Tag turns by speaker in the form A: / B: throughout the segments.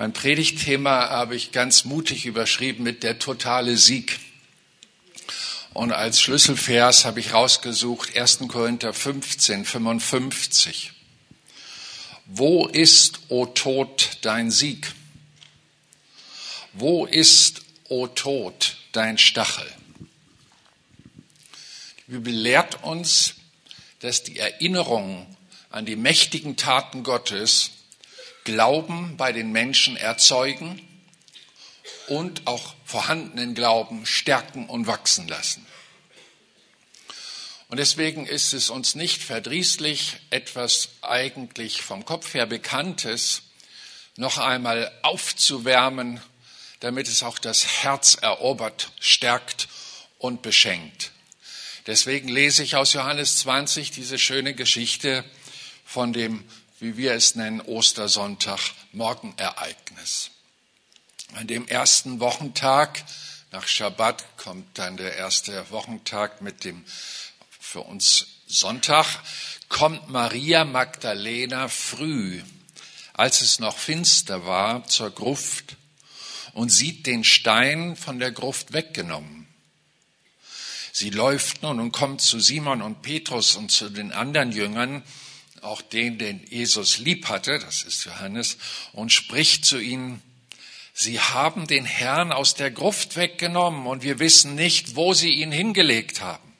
A: Mein Predigtthema habe ich ganz mutig überschrieben mit der totale Sieg. Und als Schlüsselvers habe ich rausgesucht 1. Korinther 15, 55. Wo ist, o Tod, dein Sieg? Wo ist, o Tod, dein Stachel? Die Bibel lehrt uns, dass die Erinnerung an die mächtigen Taten Gottes Glauben bei den Menschen erzeugen und auch vorhandenen Glauben stärken und wachsen lassen. Und deswegen ist es uns nicht verdrießlich, etwas eigentlich vom Kopf her Bekanntes noch einmal aufzuwärmen, damit es auch das Herz erobert, stärkt und beschenkt. Deswegen lese ich aus Johannes 20 diese schöne Geschichte von dem wie wir es nennen, Ostersonntag, Morgenereignis. An dem ersten Wochentag nach Schabbat kommt dann der erste Wochentag mit dem für uns Sonntag, kommt Maria Magdalena früh, als es noch finster war, zur Gruft und sieht den Stein von der Gruft weggenommen. Sie läuft nun und kommt zu Simon und Petrus und zu den anderen Jüngern auch den, den Jesus lieb hatte, das ist Johannes, und spricht zu ihnen, Sie haben den Herrn aus der Gruft weggenommen und wir wissen nicht, wo Sie ihn hingelegt haben.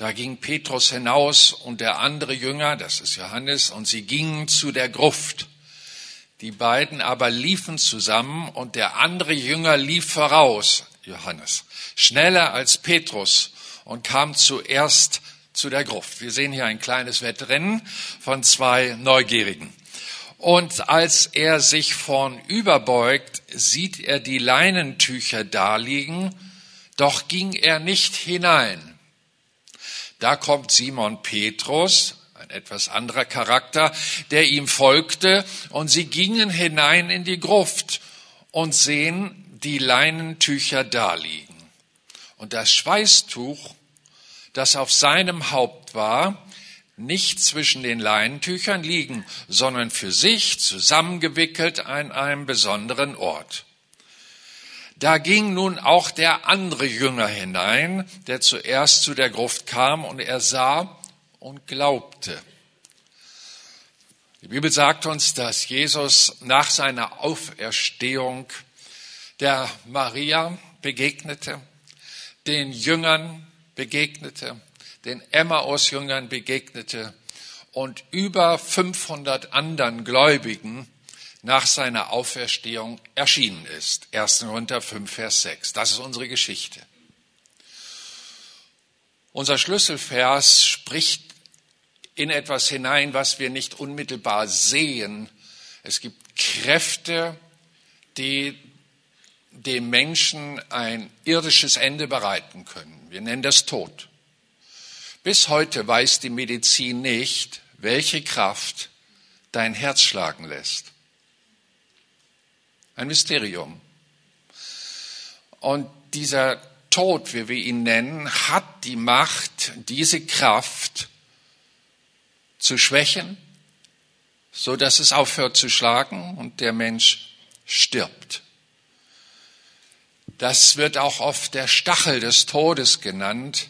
A: Da ging Petrus hinaus und der andere Jünger, das ist Johannes, und sie gingen zu der Gruft. Die beiden aber liefen zusammen und der andere Jünger lief voraus, Johannes, schneller als Petrus und kam zuerst zu der Gruft. Wir sehen hier ein kleines Wettrennen von zwei Neugierigen. Und als er sich vornüber beugt, sieht er die Leinentücher daliegen, doch ging er nicht hinein. Da kommt Simon Petrus, ein etwas anderer Charakter, der ihm folgte, und sie gingen hinein in die Gruft und sehen die Leinentücher daliegen. Und das Schweißtuch das auf seinem Haupt war, nicht zwischen den Leinentüchern liegen, sondern für sich zusammengewickelt an einem besonderen Ort. Da ging nun auch der andere Jünger hinein, der zuerst zu der Gruft kam, und er sah und glaubte. Die Bibel sagt uns, dass Jesus nach seiner Auferstehung der Maria begegnete, den Jüngern begegnete, den Emmaus-Jüngern begegnete und über 500 anderen Gläubigen nach seiner Auferstehung erschienen ist. 1. Korinther 5, Vers 6. Das ist unsere Geschichte. Unser Schlüsselvers spricht in etwas hinein, was wir nicht unmittelbar sehen. Es gibt Kräfte, die dem Menschen ein irdisches Ende bereiten können. Wir nennen das Tod. Bis heute weiß die Medizin nicht, welche Kraft dein Herz schlagen lässt. Ein Mysterium. Und dieser Tod, wie wir ihn nennen, hat die Macht, diese Kraft zu schwächen, so dass es aufhört zu schlagen und der Mensch stirbt. Das wird auch oft der Stachel des Todes genannt.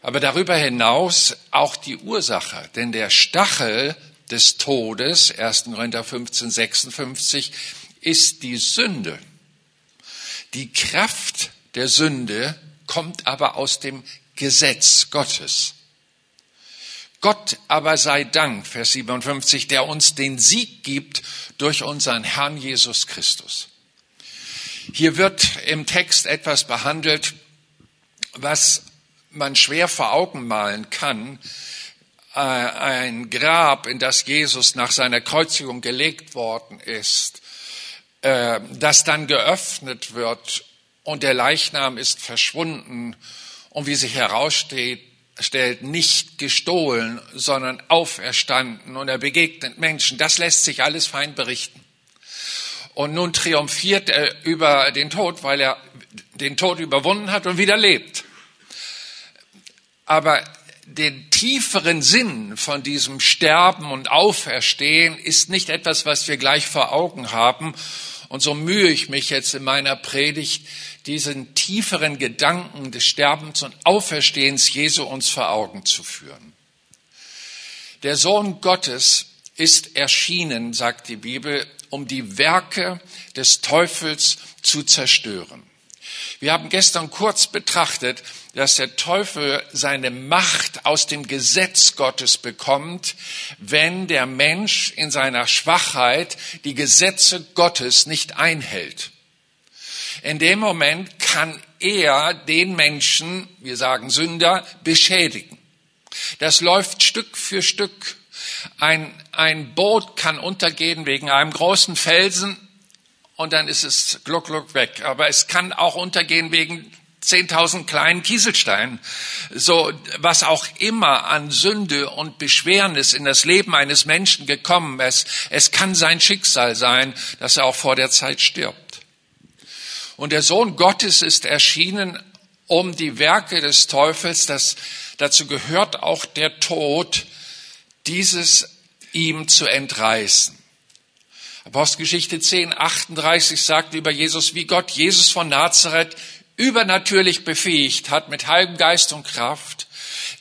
A: Aber darüber hinaus auch die Ursache, denn der Stachel des Todes, 1. Korinther 15, 56, ist die Sünde. Die Kraft der Sünde kommt aber aus dem Gesetz Gottes. Gott aber sei Dank, Vers 57, der uns den Sieg gibt durch unseren Herrn Jesus Christus. Hier wird im Text etwas behandelt, was man schwer vor Augen malen kann. Äh, ein Grab, in das Jesus nach seiner Kreuzigung gelegt worden ist, äh, das dann geöffnet wird und der Leichnam ist verschwunden und wie sich herausstellt, nicht gestohlen, sondern auferstanden und er begegnet Menschen. Das lässt sich alles fein berichten. Und nun triumphiert er über den Tod, weil er den Tod überwunden hat und wieder lebt. Aber den tieferen Sinn von diesem Sterben und Auferstehen ist nicht etwas, was wir gleich vor Augen haben. Und so mühe ich mich jetzt in meiner Predigt, diesen tieferen Gedanken des Sterbens und Auferstehens Jesu uns vor Augen zu führen. Der Sohn Gottes ist erschienen, sagt die Bibel, um die Werke des Teufels zu zerstören. Wir haben gestern kurz betrachtet, dass der Teufel seine Macht aus dem Gesetz Gottes bekommt, wenn der Mensch in seiner Schwachheit die Gesetze Gottes nicht einhält. In dem Moment kann er den Menschen, wir sagen Sünder, beschädigen. Das läuft Stück für Stück. Ein, ein Boot kann untergehen wegen einem großen Felsen und dann ist es gluck, gluck weg. Aber es kann auch untergehen wegen 10.000 kleinen Kieselsteinen. So, was auch immer an Sünde und Beschwernis in das Leben eines Menschen gekommen ist, es kann sein Schicksal sein, dass er auch vor der Zeit stirbt. Und der Sohn Gottes ist erschienen, um die Werke des Teufels, das, dazu gehört auch der Tod, dieses ihm zu entreißen. Apostelgeschichte 10, 38 sagt über Jesus, wie Gott Jesus von Nazareth übernatürlich befähigt hat mit Heiligen Geist und Kraft.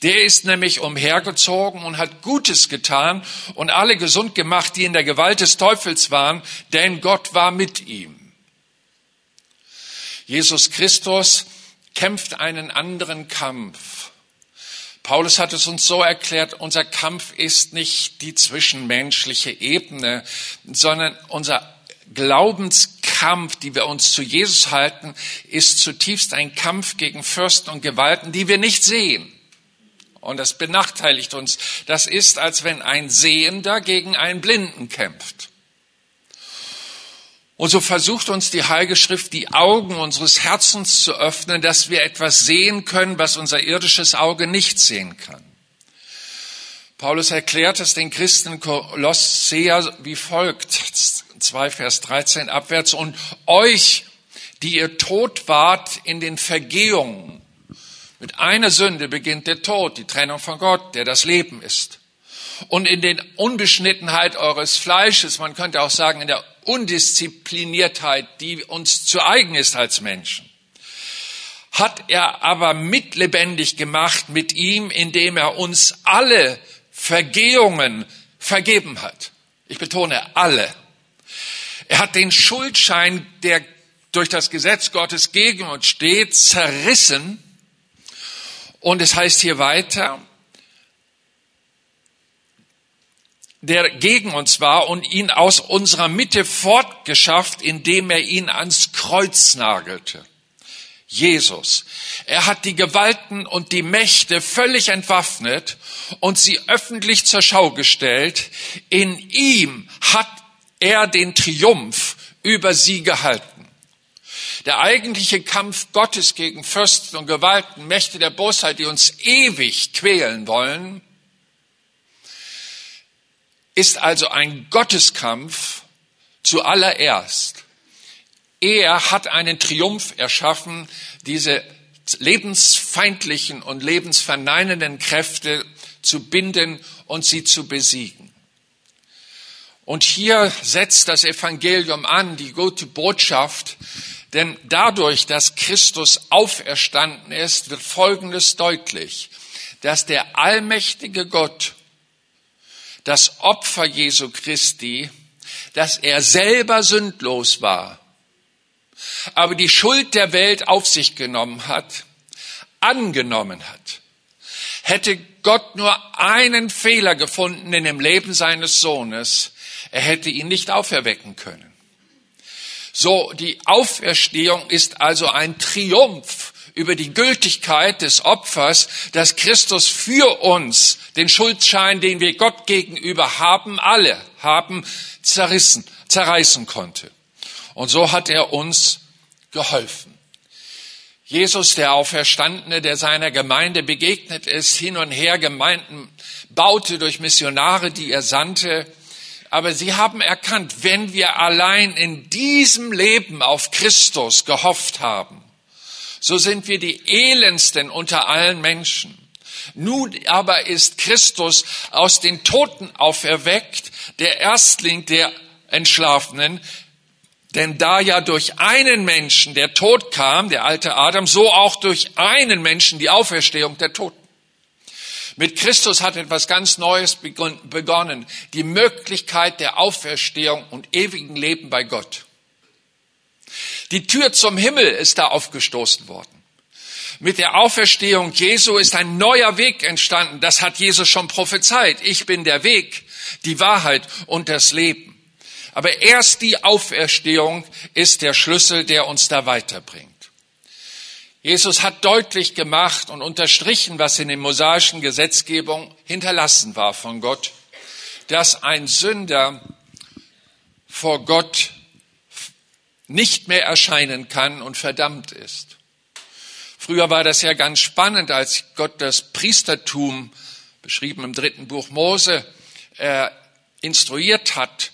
A: Der ist nämlich umhergezogen und hat Gutes getan und alle gesund gemacht, die in der Gewalt des Teufels waren, denn Gott war mit ihm. Jesus Christus kämpft einen anderen Kampf. Paulus hat es uns so erklärt, unser Kampf ist nicht die zwischenmenschliche Ebene, sondern unser Glaubenskampf, die wir uns zu Jesus halten, ist zutiefst ein Kampf gegen Fürsten und Gewalten, die wir nicht sehen. Und das benachteiligt uns. Das ist, als wenn ein Sehender gegen einen Blinden kämpft. Und so versucht uns die Heilige Schrift, die Augen unseres Herzens zu öffnen, dass wir etwas sehen können, was unser irdisches Auge nicht sehen kann. Paulus erklärt es den Christen Kolossea wie folgt, 2 Vers 13 abwärts, und euch, die ihr tot wart in den Vergehungen. Mit einer Sünde beginnt der Tod, die Trennung von Gott, der das Leben ist. Und in den Unbeschnittenheit eures Fleisches, man könnte auch sagen in der Undiszipliniertheit, die uns zu eigen ist als Menschen, hat er aber mitlebendig gemacht mit ihm, indem er uns alle Vergehungen vergeben hat. Ich betone alle. Er hat den Schuldschein, der durch das Gesetz Gottes gegen uns steht, zerrissen. Und es heißt hier weiter, der gegen uns war und ihn aus unserer Mitte fortgeschafft, indem er ihn ans Kreuz nagelte. Jesus. Er hat die Gewalten und die Mächte völlig entwaffnet und sie öffentlich zur Schau gestellt. In ihm hat er den Triumph über sie gehalten. Der eigentliche Kampf Gottes gegen Fürsten und Gewalten, Mächte der Bosheit, die uns ewig quälen wollen, ist also ein Gotteskampf zuallererst. Er hat einen Triumph erschaffen, diese lebensfeindlichen und lebensverneinenden Kräfte zu binden und sie zu besiegen. Und hier setzt das Evangelium an, die gute Botschaft, denn dadurch, dass Christus auferstanden ist, wird Folgendes deutlich, dass der allmächtige Gott das Opfer Jesu Christi, dass er selber sündlos war, aber die Schuld der Welt auf sich genommen hat, angenommen hat. Hätte Gott nur einen Fehler gefunden in dem Leben seines Sohnes, er hätte ihn nicht auferwecken können. So, die Auferstehung ist also ein Triumph über die Gültigkeit des Opfers, dass Christus für uns den Schuldschein, den wir Gott gegenüber haben, alle haben, zerrissen, zerreißen konnte. Und so hat er uns geholfen. Jesus, der Auferstandene, der seiner Gemeinde begegnet ist, hin und her Gemeinden baute durch Missionare, die er sandte. Aber sie haben erkannt, wenn wir allein in diesem Leben auf Christus gehofft haben, so sind wir die elendsten unter allen Menschen. Nun aber ist Christus aus den Toten auferweckt, der Erstling der Entschlafenen, denn da ja durch einen Menschen der Tod kam, der alte Adam, so auch durch einen Menschen die Auferstehung der Toten. Mit Christus hat etwas ganz Neues begonnen, die Möglichkeit der Auferstehung und ewigen Leben bei Gott. Die Tür zum Himmel ist da aufgestoßen worden. Mit der Auferstehung Jesu ist ein neuer Weg entstanden. Das hat Jesus schon prophezeit. Ich bin der Weg, die Wahrheit und das Leben. Aber erst die Auferstehung ist der Schlüssel, der uns da weiterbringt. Jesus hat deutlich gemacht und unterstrichen, was in der mosaischen Gesetzgebung hinterlassen war von Gott, dass ein Sünder vor Gott nicht mehr erscheinen kann und verdammt ist. Früher war das ja ganz spannend, als Gott das Priestertum, beschrieben im dritten Buch Mose, äh, instruiert hat,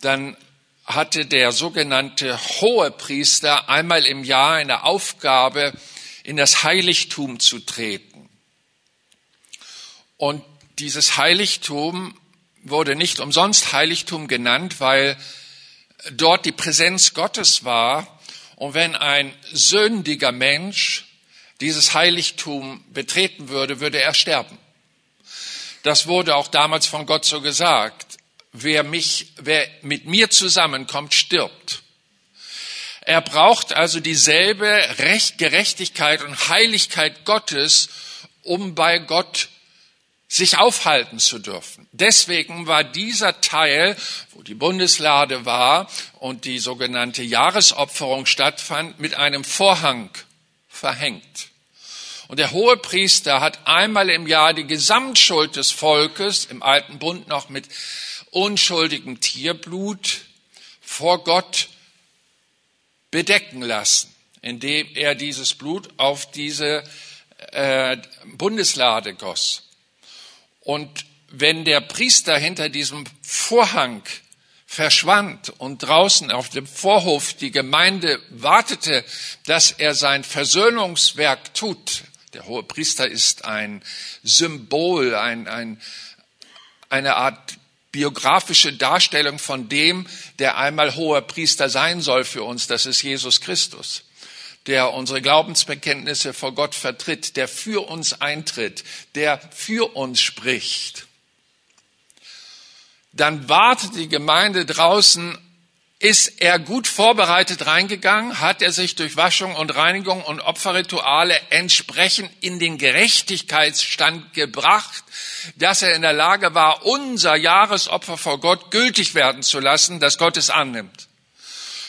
A: dann hatte der sogenannte Hohepriester einmal im Jahr eine Aufgabe, in das Heiligtum zu treten. Und dieses Heiligtum wurde nicht umsonst Heiligtum genannt, weil dort die Präsenz Gottes war. Und wenn ein sündiger Mensch dieses Heiligtum betreten würde, würde er sterben. Das wurde auch damals von Gott so gesagt wer mich, wer mit mir zusammenkommt, stirbt. Er braucht also dieselbe Recht, Gerechtigkeit und Heiligkeit Gottes, um bei Gott sich aufhalten zu dürfen. Deswegen war dieser Teil, die Bundeslade war und die sogenannte Jahresopferung stattfand, mit einem Vorhang verhängt. Und der hohe Priester hat einmal im Jahr die Gesamtschuld des Volkes, im alten Bund noch mit unschuldigem Tierblut vor Gott bedecken lassen, indem er dieses Blut auf diese äh, Bundeslade goss. Und wenn der Priester hinter diesem Vorhang verschwand und draußen auf dem Vorhof die Gemeinde wartete, dass er sein Versöhnungswerk tut. Der hohe Priester ist ein Symbol, ein, ein, eine Art biografische Darstellung von dem, der einmal hoher Priester sein soll für uns. Das ist Jesus Christus, der unsere Glaubensbekenntnisse vor Gott vertritt, der für uns eintritt, der für uns spricht. Dann wartet die Gemeinde draußen ist er gut vorbereitet reingegangen? Hat er sich durch Waschung und Reinigung und Opferrituale entsprechend in den Gerechtigkeitsstand gebracht, dass er in der Lage war, unser Jahresopfer vor Gott gültig werden zu lassen, dass Gott es annimmt?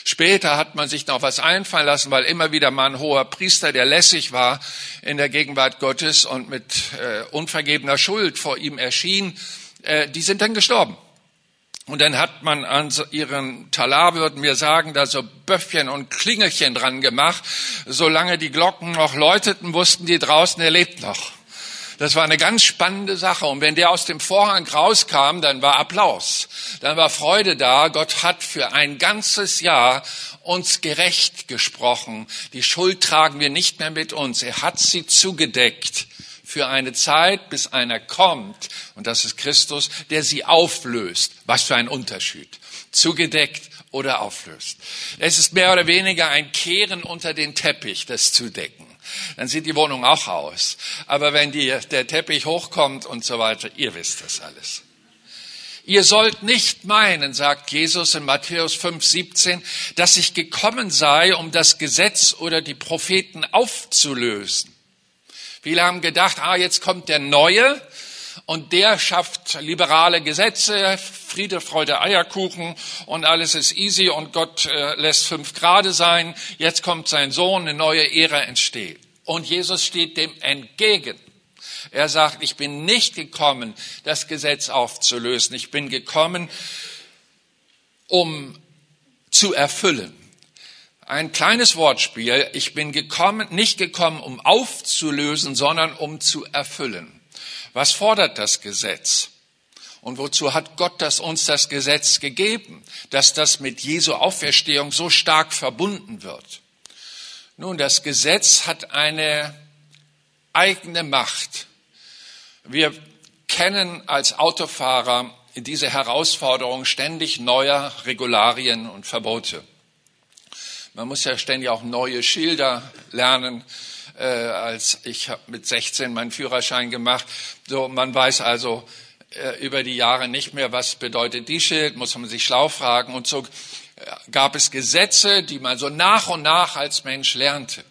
A: Später hat man sich noch was einfallen lassen, weil immer wieder mal ein hoher Priester, der lässig war in der Gegenwart Gottes und mit äh, unvergebener Schuld vor ihm erschien, äh, die sind dann gestorben. Und dann hat man an ihren Talar, würden wir sagen, da so Böffchen und Klingelchen dran gemacht. Solange die Glocken noch läuteten, wussten die draußen, er lebt noch. Das war eine ganz spannende Sache. Und wenn der aus dem Vorhang rauskam, dann war Applaus. Dann war Freude da. Gott hat für ein ganzes Jahr uns gerecht gesprochen. Die Schuld tragen wir nicht mehr mit uns. Er hat sie zugedeckt für eine Zeit, bis einer kommt, und das ist Christus, der sie auflöst. Was für ein Unterschied. Zugedeckt oder auflöst. Es ist mehr oder weniger ein Kehren unter den Teppich, das zu decken. Dann sieht die Wohnung auch aus. Aber wenn die, der Teppich hochkommt und so weiter, ihr wisst das alles. Ihr sollt nicht meinen, sagt Jesus in Matthäus 5, 17, dass ich gekommen sei, um das Gesetz oder die Propheten aufzulösen. Viele haben gedacht, ah, jetzt kommt der Neue und der schafft liberale Gesetze, Friede, Freude, Eierkuchen und alles ist easy und Gott äh, lässt fünf Grade sein. Jetzt kommt sein Sohn, eine neue Ära entsteht. Und Jesus steht dem entgegen. Er sagt, ich bin nicht gekommen, das Gesetz aufzulösen. Ich bin gekommen, um zu erfüllen. Ein kleines Wortspiel. Ich bin gekommen, nicht gekommen, um aufzulösen, sondern um zu erfüllen. Was fordert das Gesetz? Und wozu hat Gott das uns das Gesetz gegeben, dass das mit Jesu Auferstehung so stark verbunden wird? Nun, das Gesetz hat eine eigene Macht. Wir kennen als Autofahrer diese Herausforderung ständig neuer Regularien und Verbote. Man muss ja ständig auch neue Schilder lernen. Äh, als ich habe mit 16 meinen Führerschein gemacht. So, man weiß also äh, über die Jahre nicht mehr, was bedeutet die Schild, muss man sich schlau fragen. Und so äh, gab es Gesetze, die man so nach und nach als Mensch lernte.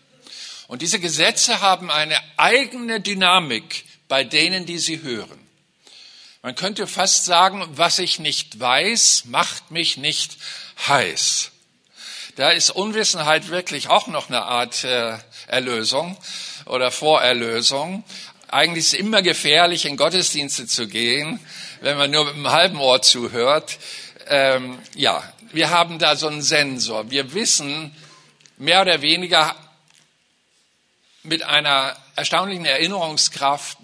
A: Und diese Gesetze haben eine eigene Dynamik bei denen, die sie hören. Man könnte fast sagen, was ich nicht weiß, macht mich nicht heiß. Da ist Unwissenheit wirklich auch noch eine Art äh, Erlösung oder Vorerlösung. Eigentlich ist es immer gefährlich, in Gottesdienste zu gehen, wenn man nur mit einem halben Ohr zuhört. Ähm, ja, wir haben da so einen Sensor. Wir wissen mehr oder weniger mit einer erstaunlichen Erinnerungskraft,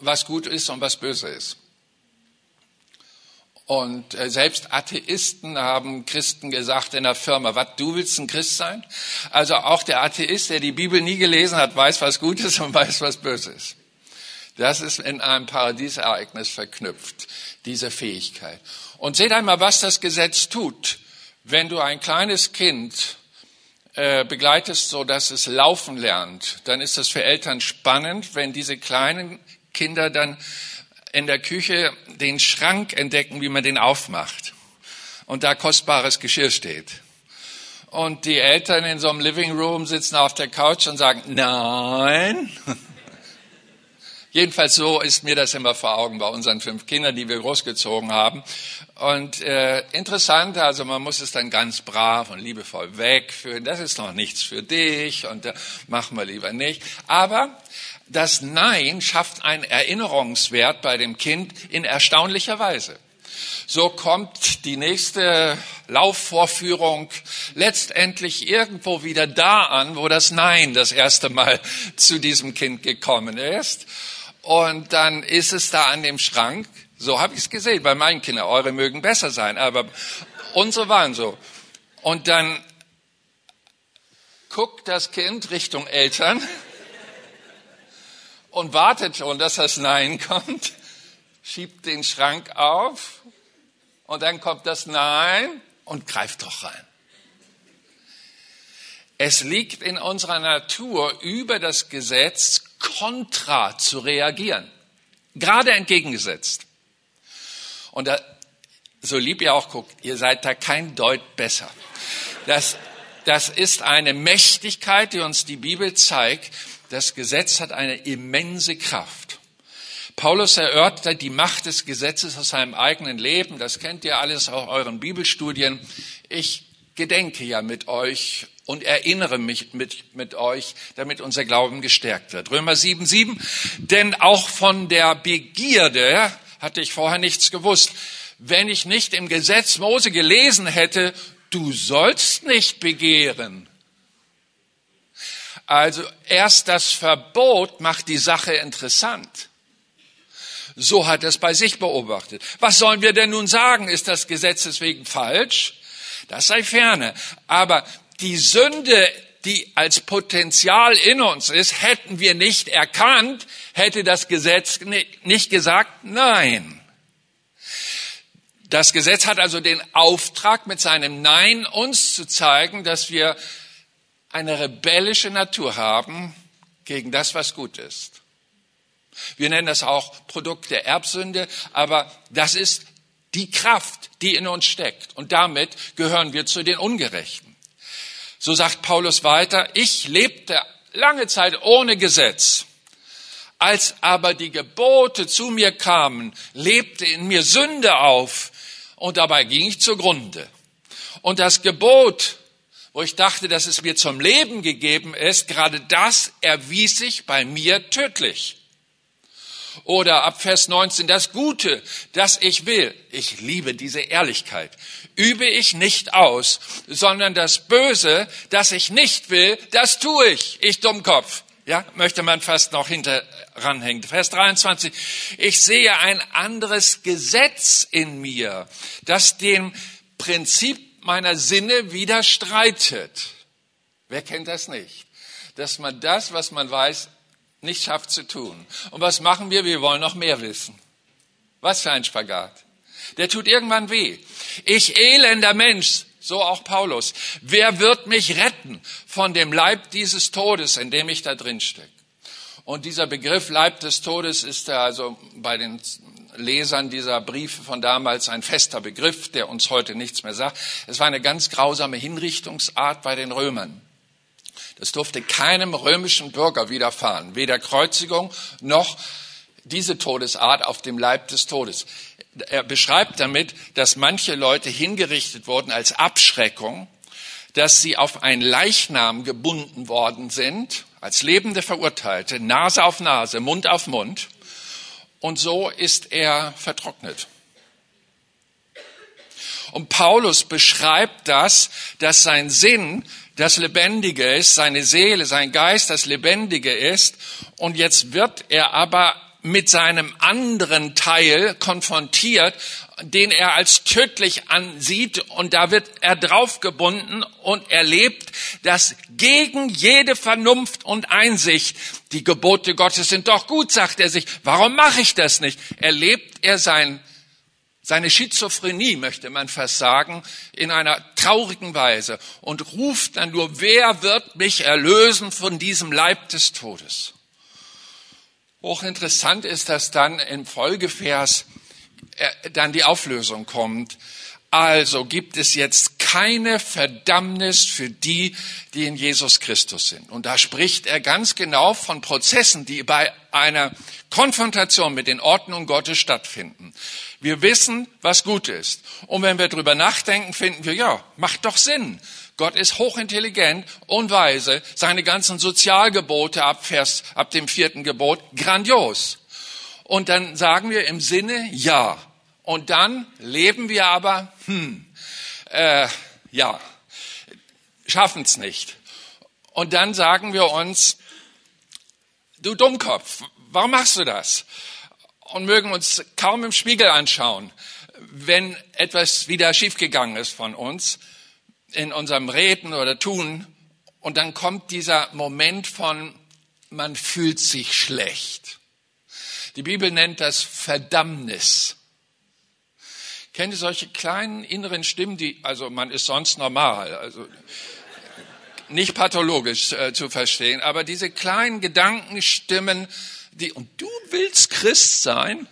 A: was gut ist und was böse ist. Und äh, selbst Atheisten haben Christen gesagt in der Firma, was, du willst ein Christ sein? Also auch der Atheist, der die Bibel nie gelesen hat, weiß, was gut ist und weiß, was böse ist. Das ist in einem Paradiesereignis verknüpft, diese Fähigkeit. Und seht einmal, was das Gesetz tut. Wenn du ein kleines Kind äh, begleitest, so dass es laufen lernt, dann ist das für Eltern spannend, wenn diese kleinen Kinder dann in der Küche den Schrank entdecken, wie man den aufmacht. Und da kostbares Geschirr steht. Und die Eltern in so einem Living Room sitzen auf der Couch und sagen, nein. Jedenfalls so ist mir das immer vor Augen bei unseren fünf Kindern, die wir großgezogen haben. Und äh, interessant, also man muss es dann ganz brav und liebevoll wegführen. Das ist noch nichts für dich und äh, machen wir lieber nicht. Aber das Nein schafft einen Erinnerungswert bei dem Kind in erstaunlicher Weise. So kommt die nächste Laufvorführung letztendlich irgendwo wieder da an, wo das Nein das erste Mal zu diesem Kind gekommen ist. Und dann ist es da an dem Schrank. So habe ich es gesehen bei meinen Kindern. Eure mögen besser sein, aber unsere waren so. Und dann guckt das Kind Richtung Eltern und wartet schon, dass das Nein kommt, schiebt den Schrank auf und dann kommt das Nein und greift doch rein. Es liegt in unserer Natur, über das Gesetz kontra zu reagieren. Gerade entgegengesetzt. Und da, so lieb ihr auch guckt, ihr seid da kein Deut besser. Das, das ist eine Mächtigkeit, die uns die Bibel zeigt, das Gesetz hat eine immense Kraft. Paulus erörtert die Macht des Gesetzes aus seinem eigenen Leben. Das kennt ihr alles aus euren Bibelstudien. Ich gedenke ja mit euch und erinnere mich mit, mit euch, damit unser Glauben gestärkt wird. Römer 7, 7. Denn auch von der Begierde hatte ich vorher nichts gewusst. Wenn ich nicht im Gesetz Mose gelesen hätte, du sollst nicht begehren. Also erst das Verbot macht die Sache interessant. So hat er es bei sich beobachtet. Was sollen wir denn nun sagen? Ist das Gesetz deswegen falsch? Das sei ferne. Aber die Sünde, die als Potenzial in uns ist, hätten wir nicht erkannt, hätte das Gesetz nicht gesagt, nein. Das Gesetz hat also den Auftrag, mit seinem Nein uns zu zeigen, dass wir eine rebellische Natur haben gegen das, was gut ist. Wir nennen das auch Produkt der Erbsünde, aber das ist die Kraft, die in uns steckt. Und damit gehören wir zu den Ungerechten. So sagt Paulus weiter, ich lebte lange Zeit ohne Gesetz. Als aber die Gebote zu mir kamen, lebte in mir Sünde auf und dabei ging ich zugrunde. Und das Gebot, wo ich dachte, dass es mir zum Leben gegeben ist, gerade das erwies sich bei mir tödlich. Oder ab Vers 19, das Gute, das ich will, ich liebe diese Ehrlichkeit, übe ich nicht aus, sondern das Böse, das ich nicht will, das tue ich, ich Dummkopf. Ja, möchte man fast noch hinter ranhängen. Vers 23. Ich sehe ein anderes Gesetz in mir, das dem Prinzip meiner Sinne widerstreitet. Wer kennt das nicht? Dass man das, was man weiß, nicht schafft zu tun. Und was machen wir? Wir wollen noch mehr wissen. Was für ein Spagat. Der tut irgendwann weh. Ich elender Mensch, so auch Paulus. Wer wird mich retten von dem Leib dieses Todes, in dem ich da drin stecke? Und dieser Begriff Leib des Todes ist also bei den Lesern dieser Briefe von damals ein fester Begriff, der uns heute nichts mehr sagt. Es war eine ganz grausame Hinrichtungsart bei den Römern. Das durfte keinem römischen Bürger widerfahren, weder Kreuzigung noch diese Todesart auf dem Leib des Todes. Er beschreibt damit, dass manche Leute hingerichtet wurden als Abschreckung, dass sie auf ein Leichnam gebunden worden sind, als lebende Verurteilte, Nase auf Nase, Mund auf Mund, und so ist er vertrocknet. Und Paulus beschreibt das, dass sein Sinn das Lebendige ist, seine Seele, sein Geist das Lebendige ist. Und jetzt wird er aber mit seinem anderen Teil konfrontiert, den er als tödlich ansieht und da wird er draufgebunden und erlebt, dass gegen jede Vernunft und Einsicht die Gebote Gottes sind doch gut, sagt er sich. Warum mache ich das nicht? Erlebt er sein seine Schizophrenie, möchte man fast sagen, in einer traurigen Weise und ruft dann nur, wer wird mich erlösen von diesem Leib des Todes? Hochinteressant ist, dass dann im Folgevers dann die Auflösung kommt. Also gibt es jetzt keine Verdammnis für die, die in Jesus Christus sind. Und da spricht er ganz genau von Prozessen, die bei einer Konfrontation mit den Ordnungen Gottes stattfinden. Wir wissen, was gut ist. Und wenn wir drüber nachdenken, finden wir, ja, macht doch Sinn. Gott ist hochintelligent und weise. Seine ganzen Sozialgebote ab, Vers, ab dem vierten Gebot, grandios. Und dann sagen wir im Sinne, ja. Und dann leben wir aber, hm, äh, ja, schaffen es nicht. Und dann sagen wir uns, du Dummkopf, warum machst du das? und mögen uns kaum im Spiegel anschauen, wenn etwas wieder schiefgegangen ist von uns in unserem Reden oder Tun. Und dann kommt dieser Moment von, man fühlt sich schlecht. Die Bibel nennt das Verdammnis. Kennt ihr solche kleinen inneren Stimmen, die, also man ist sonst normal, also nicht pathologisch äh, zu verstehen, aber diese kleinen Gedankenstimmen, die, und du willst Christ sein?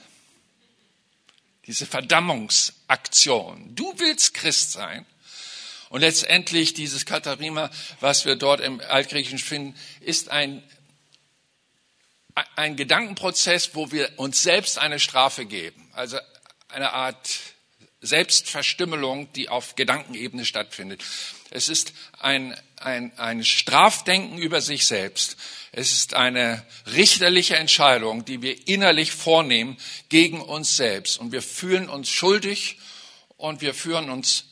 A: Diese Verdammungsaktion. Du willst Christ sein. Und letztendlich dieses Katharima, was wir dort im Altgriechischen finden, ist ein, ein Gedankenprozess, wo wir uns selbst eine Strafe geben. Also eine Art Selbstverstümmelung, die auf Gedankenebene stattfindet. Es ist ein, ein, ein Strafdenken über sich selbst. Es ist eine richterliche Entscheidung, die wir innerlich vornehmen gegen uns selbst. Und wir fühlen uns schuldig und wir fühlen uns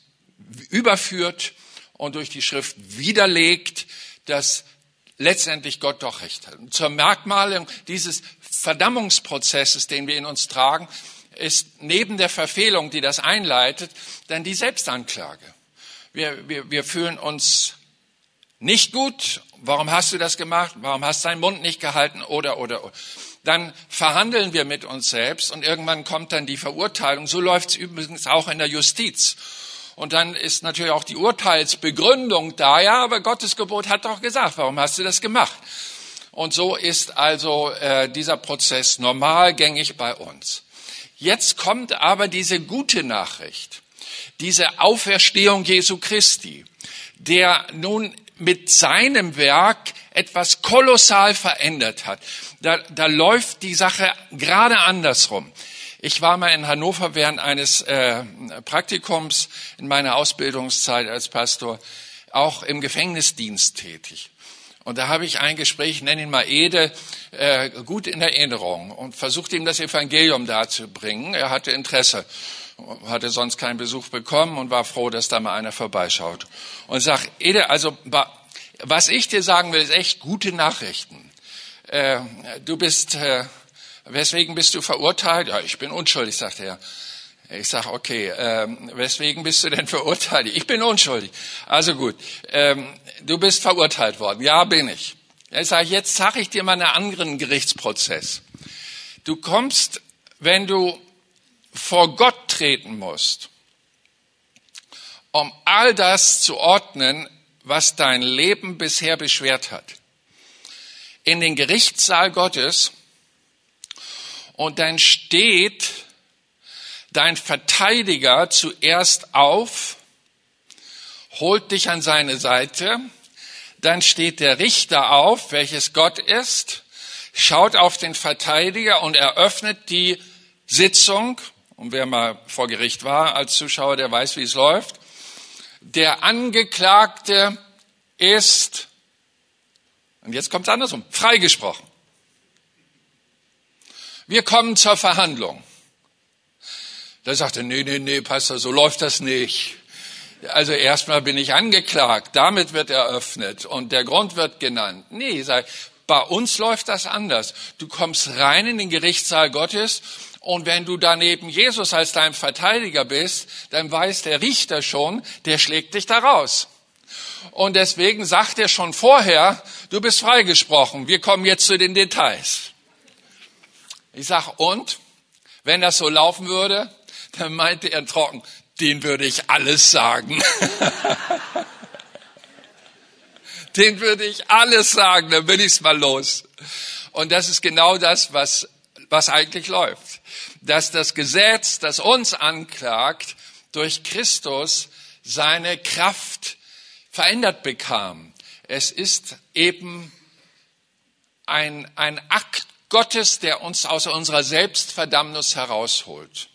A: überführt und durch die Schrift widerlegt, dass letztendlich Gott doch recht hat. Zur Merkmalung dieses Verdammungsprozesses, den wir in uns tragen, ist neben der Verfehlung, die das einleitet, dann die Selbstanklage. Wir, wir, wir fühlen uns nicht gut. Warum hast du das gemacht? Warum hast du deinen Mund nicht gehalten? Oder, oder, oder. Dann verhandeln wir mit uns selbst und irgendwann kommt dann die Verurteilung. So läuft es übrigens auch in der Justiz. Und dann ist natürlich auch die Urteilsbegründung da. Ja, aber Gottes Gebot hat doch gesagt, warum hast du das gemacht? Und so ist also äh, dieser Prozess normal gängig bei uns. Jetzt kommt aber diese gute Nachricht, diese Auferstehung Jesu Christi, der nun mit seinem Werk etwas kolossal verändert hat. Da, da läuft die Sache gerade andersrum. Ich war mal in Hannover während eines äh, Praktikums in meiner Ausbildungszeit als Pastor auch im Gefängnisdienst tätig. Und da habe ich ein Gespräch, nenne ihn mal Ede, äh, gut in Erinnerung und versuchte ihm das Evangelium darzubringen. Er hatte Interesse, hatte sonst keinen Besuch bekommen und war froh, dass da mal einer vorbeischaut. Und sagt, Ede, also was ich dir sagen will, ist echt gute Nachrichten. Äh, du bist, äh, weswegen bist du verurteilt? Ja, ich bin unschuldig, sagt er. Ich sage, okay, ähm, weswegen bist du denn verurteilt? Ich bin unschuldig. Also gut, ähm, du bist verurteilt worden. Ja, bin ich. Ich sage, jetzt sage ich dir mal einen anderen Gerichtsprozess. Du kommst, wenn du vor Gott treten musst, um all das zu ordnen, was dein Leben bisher beschwert hat. In den Gerichtssaal Gottes und dann steht dein Verteidiger zuerst auf, holt dich an seine Seite, dann steht der Richter auf, welches Gott ist, schaut auf den Verteidiger und eröffnet die Sitzung. Und wer mal vor Gericht war als Zuschauer, der weiß, wie es läuft. Der Angeklagte ist, und jetzt kommt es andersrum, freigesprochen. Wir kommen zur Verhandlung. Da sagte, nee, nee, nee, Pastor, so läuft das nicht. Also erstmal bin ich angeklagt, damit wird eröffnet und der Grund wird genannt. Nee, sag, bei uns läuft das anders. Du kommst rein in den Gerichtssaal Gottes und wenn du daneben Jesus als dein Verteidiger bist, dann weiß der Richter schon, der schlägt dich da raus. Und deswegen sagt er schon vorher, du bist freigesprochen. Wir kommen jetzt zu den Details. Ich sag, und? Wenn das so laufen würde, dann meinte er trocken, den würde ich alles sagen. den würde ich alles sagen, dann bin ich's mal los. Und das ist genau das, was, was eigentlich läuft. Dass das Gesetz, das uns anklagt, durch Christus seine Kraft verändert bekam. Es ist eben ein, ein Akt Gottes, der uns aus unserer Selbstverdammnis herausholt.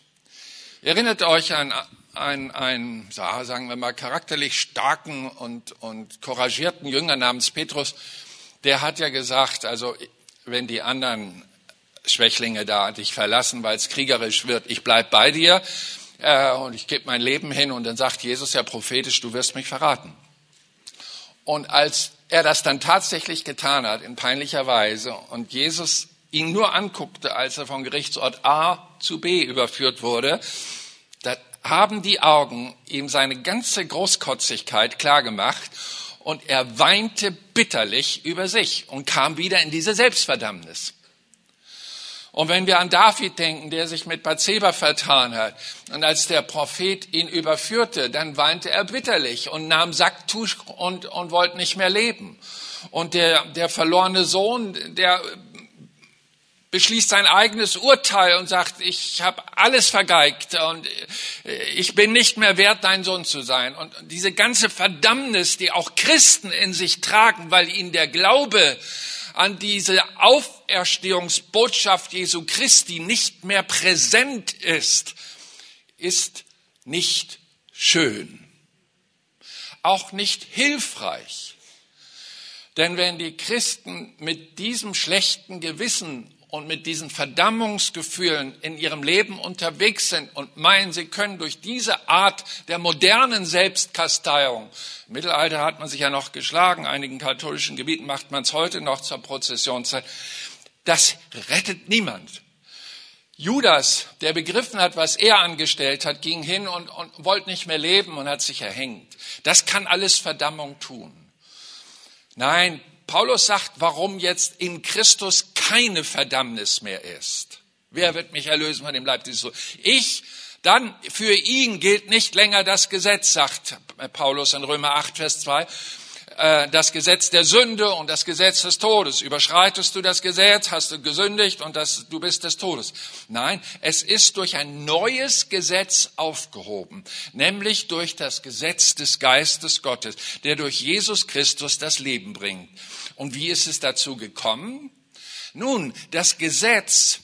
A: Erinnert euch an einen, sagen wir mal, charakterlich starken und, und couragierten Jünger namens Petrus. Der hat ja gesagt, also wenn die anderen Schwächlinge da dich verlassen, weil es kriegerisch wird, ich bleib bei dir äh, und ich gebe mein Leben hin und dann sagt Jesus ja prophetisch, du wirst mich verraten. Und als er das dann tatsächlich getan hat, in peinlicher Weise, und Jesus ihn nur anguckte, als er vom Gerichtsort A zu B überführt wurde, da haben die Augen ihm seine ganze Großkotzigkeit klargemacht und er weinte bitterlich über sich und kam wieder in diese Selbstverdammnis. Und wenn wir an David denken, der sich mit Bathseba vertan hat, und als der Prophet ihn überführte, dann weinte er bitterlich und nahm Sacktuch und, und wollte nicht mehr leben. Und der, der verlorene Sohn, der beschließt sein eigenes Urteil und sagt, ich habe alles vergeigt und ich bin nicht mehr wert, dein Sohn zu sein. Und diese ganze Verdammnis, die auch Christen in sich tragen, weil ihnen der Glaube an diese Auferstehungsbotschaft Jesu Christi nicht mehr präsent ist, ist nicht schön, auch nicht hilfreich. Denn wenn die Christen mit diesem schlechten Gewissen und mit diesen Verdammungsgefühlen in ihrem Leben unterwegs sind und meinen, sie können durch diese Art der modernen Selbstkasteiung, im Mittelalter hat man sich ja noch geschlagen, einigen katholischen Gebieten macht man es heute noch zur Prozessionszeit, das rettet niemand. Judas, der begriffen hat, was er angestellt hat, ging hin und, und wollte nicht mehr leben und hat sich erhängt. Das kann alles Verdammung tun. Nein, Paulus sagt, warum jetzt in Christus keine Verdammnis mehr ist. Wer wird mich erlösen von dem Leib dieses so? Ich, dann für ihn gilt nicht länger das Gesetz, sagt Paulus in Römer 8, Vers 2, äh, das Gesetz der Sünde und das Gesetz des Todes. Überschreitest du das Gesetz, hast du gesündigt und das, du bist des Todes. Nein, es ist durch ein neues Gesetz aufgehoben, nämlich durch das Gesetz des Geistes Gottes, der durch Jesus Christus das Leben bringt. Und wie ist es dazu gekommen? Nun, das Gesetz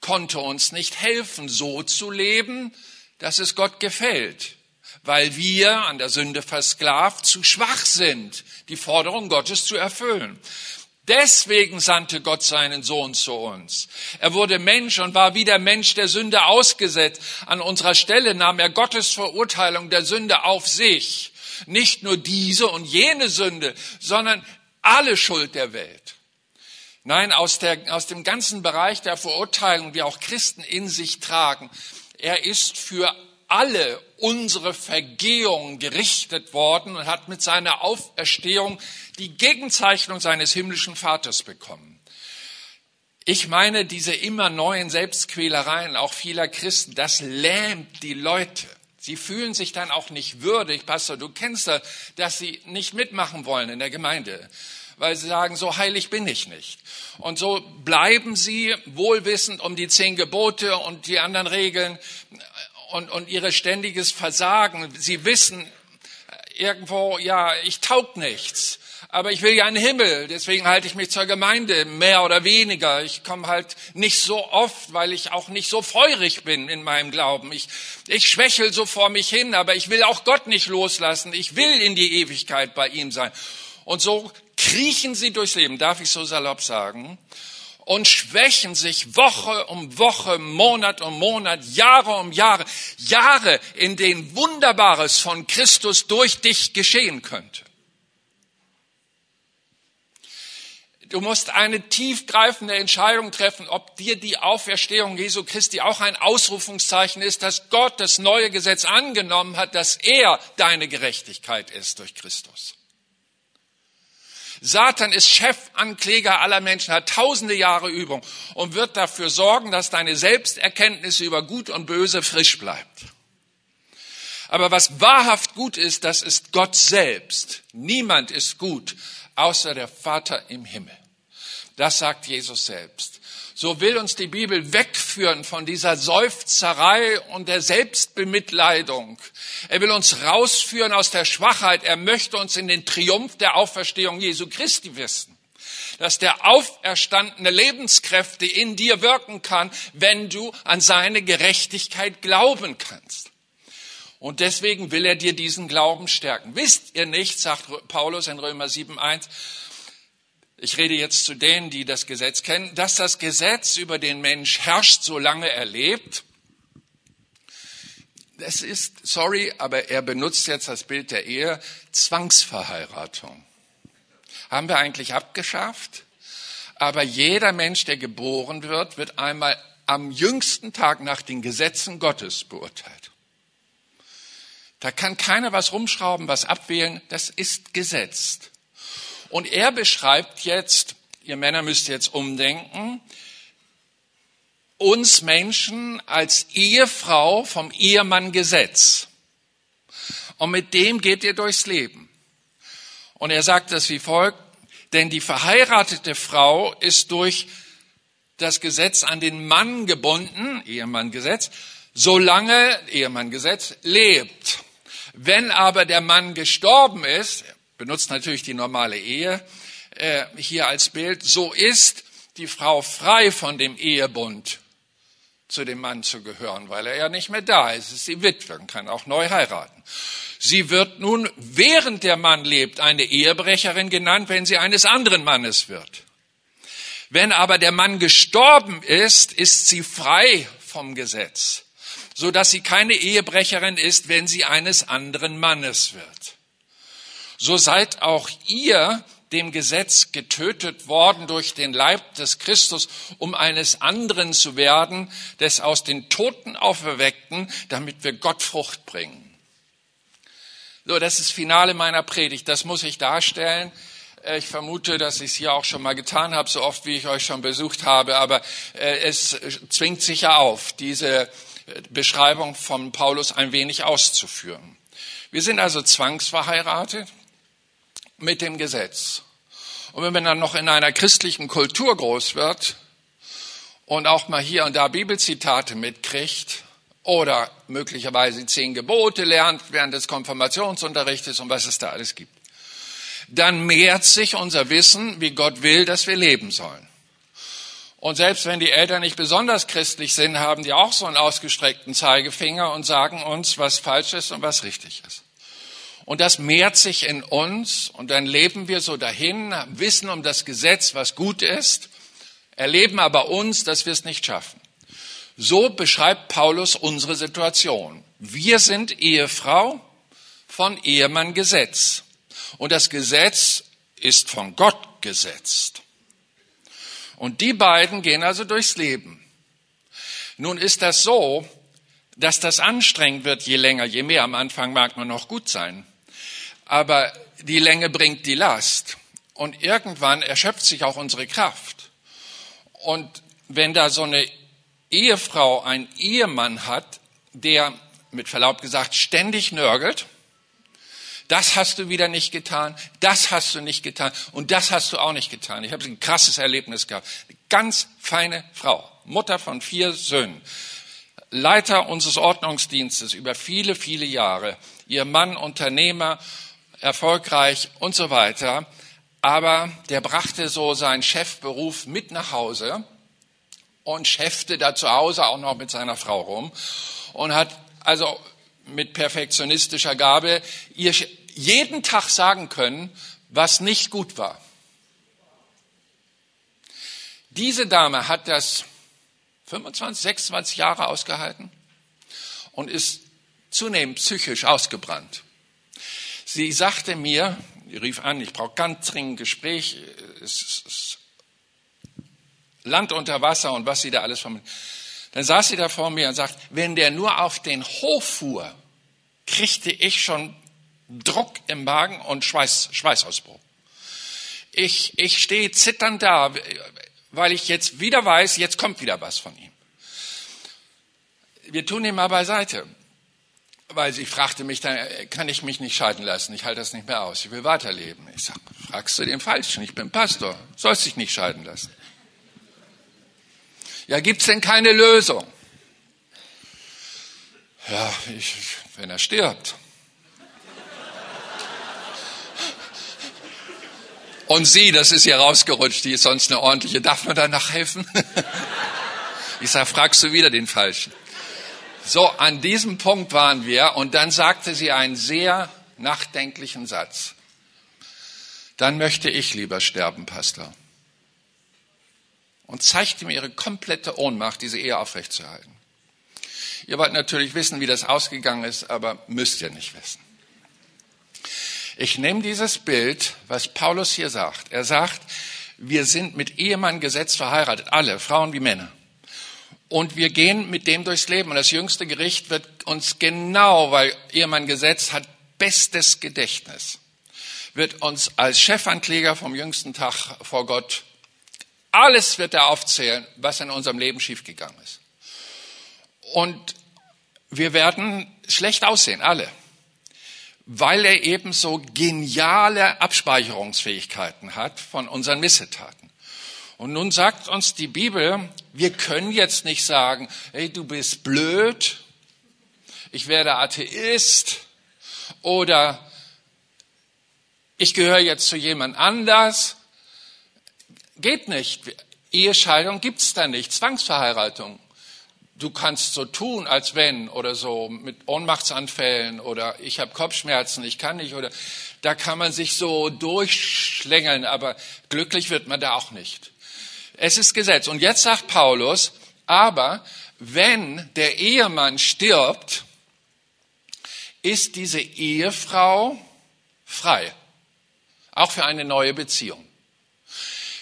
A: konnte uns nicht helfen, so zu leben, dass es Gott gefällt weil wir an der Sünde versklavt zu schwach sind, die Forderung Gottes zu erfüllen. Deswegen sandte Gott seinen Sohn zu uns. Er wurde Mensch und war wie der Mensch der Sünde ausgesetzt. An unserer Stelle nahm er Gottes Verurteilung der Sünde auf sich. Nicht nur diese und jene Sünde, sondern alle Schuld der Welt. Nein, aus, der, aus dem ganzen Bereich der Verurteilung, die auch Christen in sich tragen, er ist für alle unsere Vergehungen gerichtet worden und hat mit seiner Auferstehung die Gegenzeichnung seines himmlischen Vaters bekommen. Ich meine, diese immer neuen Selbstquälereien auch vieler Christen, das lähmt die Leute. Sie fühlen sich dann auch nicht würdig, Pastor, du kennst das, dass sie nicht mitmachen wollen in der Gemeinde, weil sie sagen, so heilig bin ich nicht. Und so bleiben sie wohlwissend um die zehn Gebote und die anderen Regeln und, und ihre ständiges Versagen. Sie wissen irgendwo, ja, ich taug nichts aber ich will ja einen Himmel, deswegen halte ich mich zur Gemeinde, mehr oder weniger. Ich komme halt nicht so oft, weil ich auch nicht so feurig bin in meinem Glauben. Ich, ich schwächel so vor mich hin, aber ich will auch Gott nicht loslassen. Ich will in die Ewigkeit bei ihm sein. Und so kriechen sie durchs Leben, darf ich so salopp sagen, und schwächen sich Woche um Woche, Monat um Monat, Jahre um Jahre, Jahre, in denen Wunderbares von Christus durch dich geschehen könnte. Du musst eine tiefgreifende Entscheidung treffen, ob dir die Auferstehung Jesu Christi auch ein Ausrufungszeichen ist, dass Gott das neue Gesetz angenommen hat, dass er deine Gerechtigkeit ist durch Christus. Satan ist Chefankläger aller Menschen, hat tausende Jahre Übung und wird dafür sorgen, dass deine Selbsterkenntnis über Gut und Böse frisch bleibt. Aber was wahrhaft gut ist, das ist Gott selbst. Niemand ist gut, außer der Vater im Himmel. Das sagt Jesus selbst. So will uns die Bibel wegführen von dieser Seufzerei und der Selbstbemitleidung. Er will uns rausführen aus der Schwachheit. Er möchte uns in den Triumph der Auferstehung Jesu Christi wissen. Dass der auferstandene Lebenskräfte in dir wirken kann, wenn du an seine Gerechtigkeit glauben kannst. Und deswegen will er dir diesen Glauben stärken. Wisst ihr nicht, sagt Paulus in Römer 7.1, ich rede jetzt zu denen, die das Gesetz kennen, dass das Gesetz über den Mensch herrscht, solange er lebt. Das ist, sorry, aber er benutzt jetzt das Bild der Ehe, Zwangsverheiratung. Haben wir eigentlich abgeschafft? Aber jeder Mensch, der geboren wird, wird einmal am jüngsten Tag nach den Gesetzen Gottes beurteilt. Da kann keiner was rumschrauben, was abwählen. Das ist gesetzt. Und er beschreibt jetzt, ihr Männer müsst jetzt umdenken, uns Menschen als Ehefrau vom Ehemann Gesetz. Und mit dem geht ihr durchs Leben. Und er sagt das wie folgt, denn die verheiratete Frau ist durch das Gesetz an den Mann gebunden, Ehemann-Gesetz, solange Ehemann-Gesetz lebt. Wenn aber der Mann gestorben ist, benutzt natürlich die normale Ehe äh, hier als Bild, so ist die Frau frei von dem Ehebund zu dem Mann zu gehören, weil er ja nicht mehr da ist. Es ist die Witwe und kann auch neu heiraten. Sie wird nun, während der Mann lebt, eine Ehebrecherin genannt, wenn sie eines anderen Mannes wird. Wenn aber der Mann gestorben ist, ist sie frei vom Gesetz, so dass sie keine Ehebrecherin ist, wenn sie eines anderen Mannes wird so seid auch ihr dem Gesetz getötet worden durch den Leib des Christus, um eines anderen zu werden, des aus den Toten auferweckten, damit wir Gott Frucht bringen. So, das ist Finale meiner Predigt. Das muss ich darstellen. Äh, ich vermute, dass ich es hier auch schon mal getan habe, so oft wie ich euch schon besucht habe, aber äh, es zwingt sich ja auf, diese äh, Beschreibung von Paulus ein wenig auszuführen. Wir sind also zwangsverheiratet mit dem Gesetz. Und wenn man dann noch in einer christlichen Kultur groß wird und auch mal hier und da Bibelzitate mitkriegt oder möglicherweise zehn Gebote lernt während des Konfirmationsunterrichtes und was es da alles gibt, dann mehrt sich unser Wissen, wie Gott will, dass wir leben sollen. Und selbst wenn die Eltern nicht besonders christlich sind, haben die auch so einen ausgestreckten Zeigefinger und sagen uns, was falsch ist und was richtig ist. Und das mehrt sich in uns und dann leben wir so dahin, wissen um das Gesetz, was gut ist, erleben aber uns, dass wir es nicht schaffen. So beschreibt Paulus unsere Situation. Wir sind Ehefrau von Ehemann Gesetz. Und das Gesetz ist von Gott gesetzt. Und die beiden gehen also durchs Leben. Nun ist das so, Dass das anstrengend wird, je länger, je mehr. Am Anfang mag man noch gut sein. Aber die Länge bringt die Last. Und irgendwann erschöpft sich auch unsere Kraft. Und wenn da so eine Ehefrau einen Ehemann hat, der mit Verlaub gesagt ständig nörgelt, das hast du wieder nicht getan, das hast du nicht getan und das hast du auch nicht getan. Ich habe ein krasses Erlebnis gehabt. Eine ganz feine Frau, Mutter von vier Söhnen, Leiter unseres Ordnungsdienstes über viele, viele Jahre, ihr Mann Unternehmer, erfolgreich und so weiter. Aber der brachte so seinen Chefberuf mit nach Hause und schäfte da zu Hause auch noch mit seiner Frau rum und hat also mit perfektionistischer Gabe ihr jeden Tag sagen können, was nicht gut war. Diese Dame hat das 25, 26 Jahre ausgehalten und ist zunehmend psychisch ausgebrannt. Sie sagte mir, rief an, ich brauche ganz dringend Gespräch, es ist Land unter Wasser und was sie da alles von mir. Dann saß sie da vor mir und sagt, wenn der nur auf den Hof fuhr, kriegte ich schon Druck im Magen und Schweiß, Schweißausbruch. Ich, ich stehe zitternd da, weil ich jetzt wieder weiß, jetzt kommt wieder was von ihm. Wir tun ihn mal beiseite, weil sie fragte mich, dann kann ich mich nicht scheiden lassen, ich halte das nicht mehr aus, ich will weiterleben. Ich sage, fragst du den Falschen, ich bin Pastor, sollst dich nicht scheiden lassen. Ja, gibt's denn keine Lösung? Ja, ich, wenn er stirbt. Und sie, das ist ihr rausgerutscht, die ist sonst eine ordentliche. Darf man da nachhelfen? Ich sage, fragst du wieder den Falschen. So, an diesem Punkt waren wir und dann sagte sie einen sehr nachdenklichen Satz. Dann möchte ich lieber sterben, Pastor. Und zeigte mir ihre komplette Ohnmacht, diese Ehe aufrechtzuerhalten. Ihr wollt natürlich wissen, wie das ausgegangen ist, aber müsst ihr nicht wissen. Ich nehme dieses Bild, was Paulus hier sagt. Er sagt, wir sind mit Ehemann Gesetz verheiratet, alle, Frauen wie Männer. Und wir gehen mit dem durchs Leben. Und das jüngste Gericht wird uns genau, weil Ehemann Gesetz hat bestes Gedächtnis, wird uns als Chefankläger vom jüngsten Tag vor Gott, alles wird er aufzählen, was in unserem Leben schiefgegangen ist. Und wir werden schlecht aussehen, alle weil er eben so geniale Abspeicherungsfähigkeiten hat von unseren Missetaten. Und nun sagt uns die Bibel, wir können jetzt nicht sagen, hey, du bist blöd, ich werde Atheist oder ich gehöre jetzt zu jemand anders. Geht nicht. Ehescheidung gibt's da nicht, Zwangsverheiratung du kannst so tun, als wenn oder so mit Ohnmachtsanfällen oder ich habe Kopfschmerzen, ich kann nicht oder da kann man sich so durchschlängeln, aber glücklich wird man da auch nicht. Es ist Gesetz. Und jetzt sagt Paulus, aber wenn der Ehemann stirbt, ist diese Ehefrau frei, auch für eine neue Beziehung.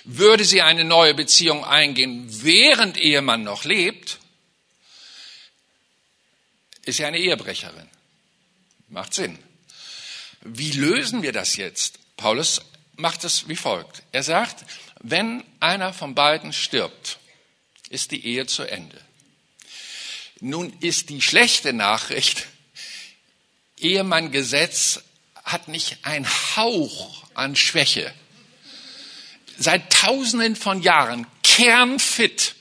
A: Würde sie eine neue Beziehung eingehen, während Ehemann noch lebt, ist ja eine Ehebrecherin. Macht Sinn. Wie lösen wir das jetzt? Paulus macht es wie folgt. Er sagt, wenn einer von beiden stirbt, ist die Ehe zu Ende. Nun ist die schlechte Nachricht, Ehemann-Gesetz hat nicht ein Hauch an Schwäche. Seit tausenden von Jahren kernfit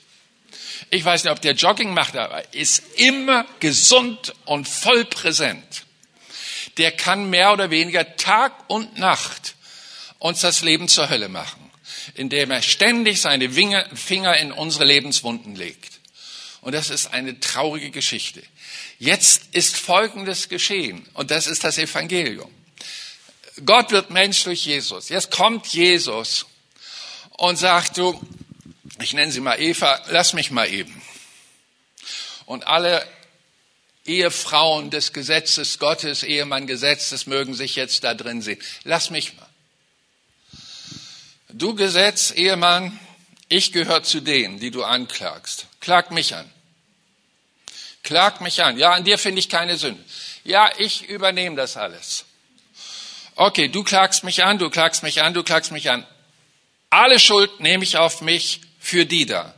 A: ich weiß nicht, ob der Jogging macht, aber ist immer gesund und voll präsent. Der kann mehr oder weniger Tag und Nacht uns das Leben zur Hölle machen, indem er ständig seine Finger in unsere Lebenswunden legt. Und das ist eine traurige Geschichte. Jetzt ist Folgendes geschehen, und das ist das Evangelium. Gott wird Mensch durch Jesus. Jetzt kommt Jesus und sagt, du, ich nenne sie mal Eva, lass mich mal eben. Und alle Ehefrauen des Gesetzes Gottes, Ehemann Gesetzes, mögen sich jetzt da drin sehen. Lass mich mal. Du Gesetz, Ehemann, ich gehöre zu denen, die du anklagst. Klag mich an. Klag mich an. Ja, an dir finde ich keine Sünde. Ja, ich übernehme das alles. Okay, du klagst mich an, du klagst mich an, du klagst mich an. Alle Schuld nehme ich auf mich für die da.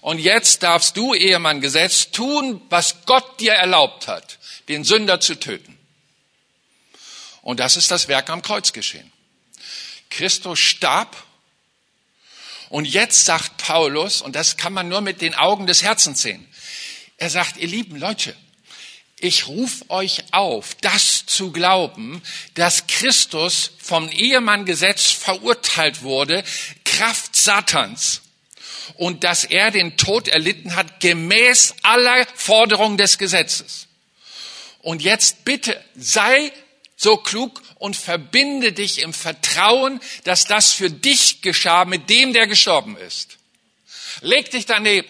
A: Und jetzt darfst du, Ehemann Gesetz, tun, was Gott dir erlaubt hat, den Sünder zu töten. Und das ist das Werk am Kreuz geschehen. Christus starb und jetzt sagt Paulus, und das kann man nur mit den Augen des Herzens sehen, er sagt, ihr lieben Leute, ich rufe euch auf, das zu glauben, dass Christus vom Ehemanngesetz verurteilt wurde, Kraft Satans, und dass er den Tod erlitten hat, gemäß aller Forderungen des Gesetzes. Und jetzt bitte, sei so klug und verbinde dich im Vertrauen, dass das für dich geschah mit dem, der gestorben ist. Leg dich daneben.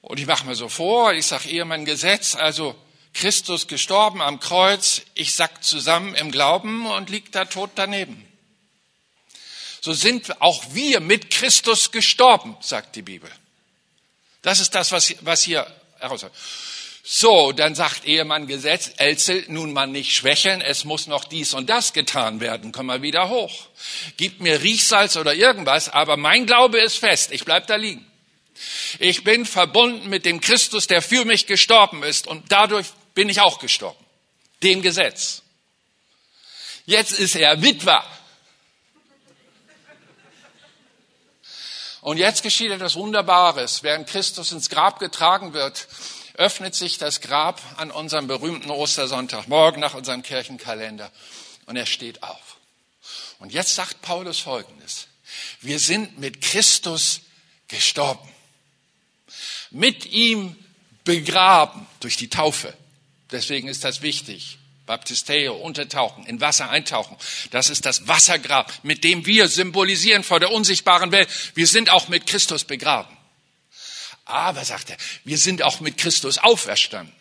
A: Und ich mache mir so vor, ich sage ihr mein Gesetz, also Christus gestorben am Kreuz, ich sack zusammen im Glauben und liegt da tot daneben. So sind auch wir mit Christus gestorben, sagt die Bibel. Das ist das, was, was hier herauskommt. So, dann sagt Ehemann Gesetz, Elzel, nun mal nicht schwächeln, es muss noch dies und das getan werden, komm mal wieder hoch. Gib mir Riechsalz oder irgendwas, aber mein Glaube ist fest, ich bleib da liegen. Ich bin verbunden mit dem Christus, der für mich gestorben ist und dadurch bin ich auch gestorben. Dem Gesetz. Jetzt ist er Witwer. Und jetzt geschieht etwas Wunderbares. Während Christus ins Grab getragen wird, öffnet sich das Grab an unserem berühmten Ostersonntag, morgen nach unserem Kirchenkalender. Und er steht auf. Und jetzt sagt Paulus Folgendes. Wir sind mit Christus gestorben. Mit ihm begraben durch die Taufe. Deswegen ist das wichtig. Baptisteo, untertauchen, in Wasser eintauchen. Das ist das Wassergrab, mit dem wir symbolisieren vor der unsichtbaren Welt. Wir sind auch mit Christus begraben. Aber, sagt er, wir sind auch mit Christus auferstanden.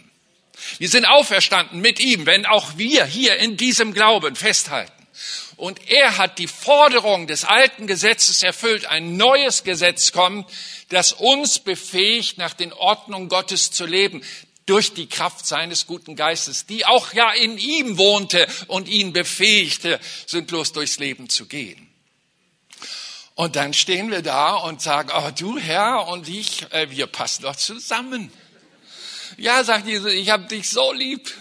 A: Wir sind auferstanden mit ihm, wenn auch wir hier in diesem Glauben festhalten. Und er hat die Forderung des alten Gesetzes erfüllt. Ein neues Gesetz kommt, das uns befähigt, nach den Ordnungen Gottes zu leben, durch die Kraft seines guten Geistes, die auch ja in ihm wohnte und ihn befähigte, sündlos durchs Leben zu gehen. Und dann stehen wir da und sagen, oh du Herr und ich, äh, wir passen doch zusammen. Ja, sagt Jesus, ich habe dich so lieb.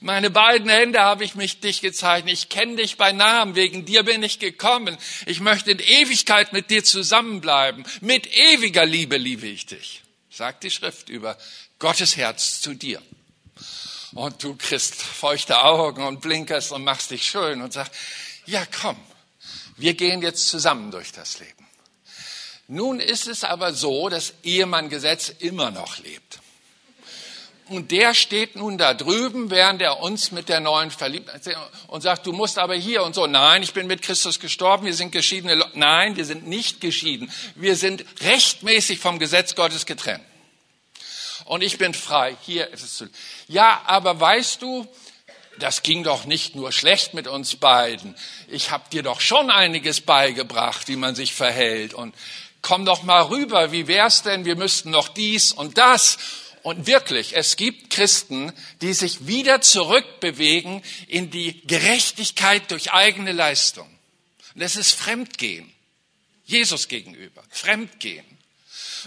A: Meine beiden Hände habe ich mich dich gezeichnet. Ich kenne dich bei Namen. Wegen dir bin ich gekommen. Ich möchte in Ewigkeit mit dir zusammenbleiben. Mit ewiger Liebe liebe ich dich. Sagt die Schrift über Gottes Herz zu dir. Und du kriegst feuchte Augen und blinkerst und machst dich schön und sagst, ja komm, wir gehen jetzt zusammen durch das Leben. Nun ist es aber so, dass Ehemanngesetz immer noch lebt. Und der steht nun da drüben, während er uns mit der neuen verliebt und sagt, du musst aber hier und so. Nein, ich bin mit Christus gestorben, wir sind geschiedene Leute. Nein, wir sind nicht geschieden. Wir sind rechtmäßig vom Gesetz Gottes getrennt. Und ich bin frei. Hier ist es zu. Ja, aber weißt du, das ging doch nicht nur schlecht mit uns beiden. Ich habe dir doch schon einiges beigebracht, wie man sich verhält. Und komm doch mal rüber, wie wär's denn? Wir müssten noch dies und das. Und wirklich, es gibt Christen, die sich wieder zurückbewegen in die Gerechtigkeit durch eigene Leistung. Und das ist Fremdgehen. Jesus gegenüber. Fremdgehen.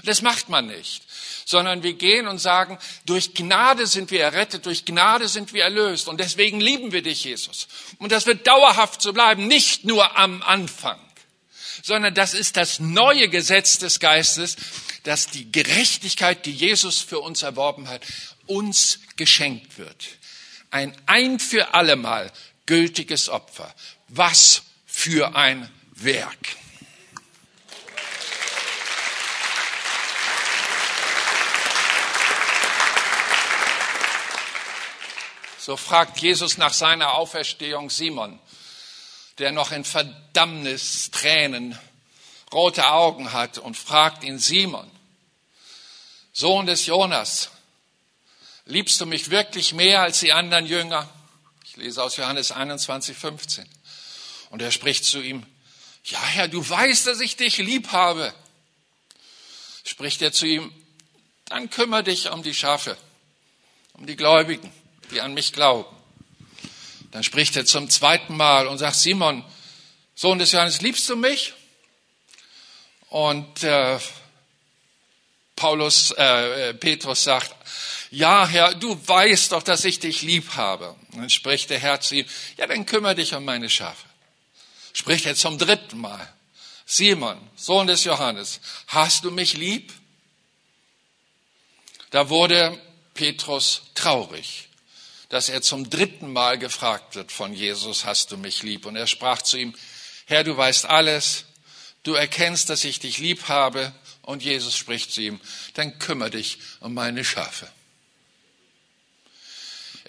A: Das macht man nicht sondern wir gehen und sagen, durch Gnade sind wir errettet, durch Gnade sind wir erlöst und deswegen lieben wir dich, Jesus. Und das wird dauerhaft so bleiben, nicht nur am Anfang, sondern das ist das neue Gesetz des Geistes, dass die Gerechtigkeit, die Jesus für uns erworben hat, uns geschenkt wird. Ein ein für allemal gültiges Opfer. Was für ein Werk. So fragt Jesus nach seiner Auferstehung Simon, der noch in Verdammnis Tränen rote Augen hat und fragt ihn, Simon, Sohn des Jonas, liebst du mich wirklich mehr als die anderen Jünger? Ich lese aus Johannes 21, 15. Und er spricht zu ihm, ja Herr, du weißt, dass ich dich lieb habe. Spricht er zu ihm, dann kümmere dich um die Schafe, um die Gläubigen, die an mich glauben. Dann spricht er zum zweiten Mal und sagt, Simon, Sohn des Johannes, liebst du mich? Und äh, Paulus, äh, Petrus sagt, ja Herr, du weißt doch, dass ich dich lieb habe. Und dann spricht der Herr zu ihm, ja, dann kümmere dich um meine Schafe. Spricht er zum dritten Mal, Simon, Sohn des Johannes, hast du mich lieb? Da wurde Petrus traurig, dass er zum dritten Mal gefragt wird von Jesus, hast du mich lieb? Und er sprach zu ihm, Herr, du weißt alles, du erkennst, dass ich dich lieb habe. Und Jesus spricht zu ihm, dann kümmere dich um meine Schafe.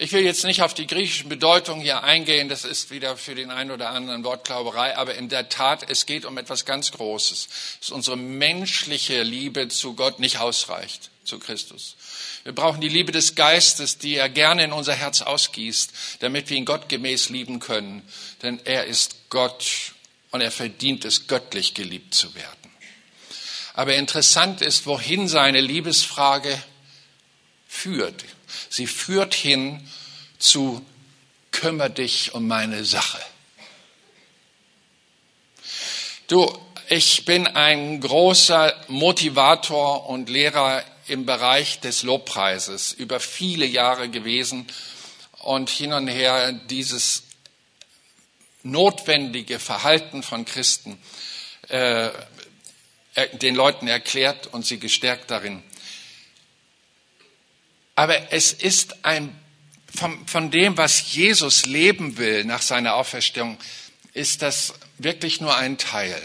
A: Ich will jetzt nicht auf die griechischen Bedeutungen hier eingehen, das ist wieder für den einen oder anderen Wortglauberei, aber in der Tat, es geht um etwas ganz Großes, dass unsere menschliche Liebe zu Gott nicht ausreicht, zu Christus. Wir brauchen die Liebe des Geistes, die er gerne in unser Herz ausgießt, damit wir ihn gottgemäß lieben können, denn er ist Gott und er verdient es, göttlich geliebt zu werden. Aber interessant ist, wohin seine Liebesfrage führt. Sie führt hin zu kümmer dich um meine Sache. Du, ich bin ein großer Motivator und Lehrer im Bereich des Lobpreises über viele Jahre gewesen und hin und her dieses notwendige Verhalten von Christen äh, den Leuten erklärt und sie gestärkt darin. Aber es ist ein, von, von dem, was Jesus leben will nach seiner Auferstehung, ist das wirklich nur ein Teil.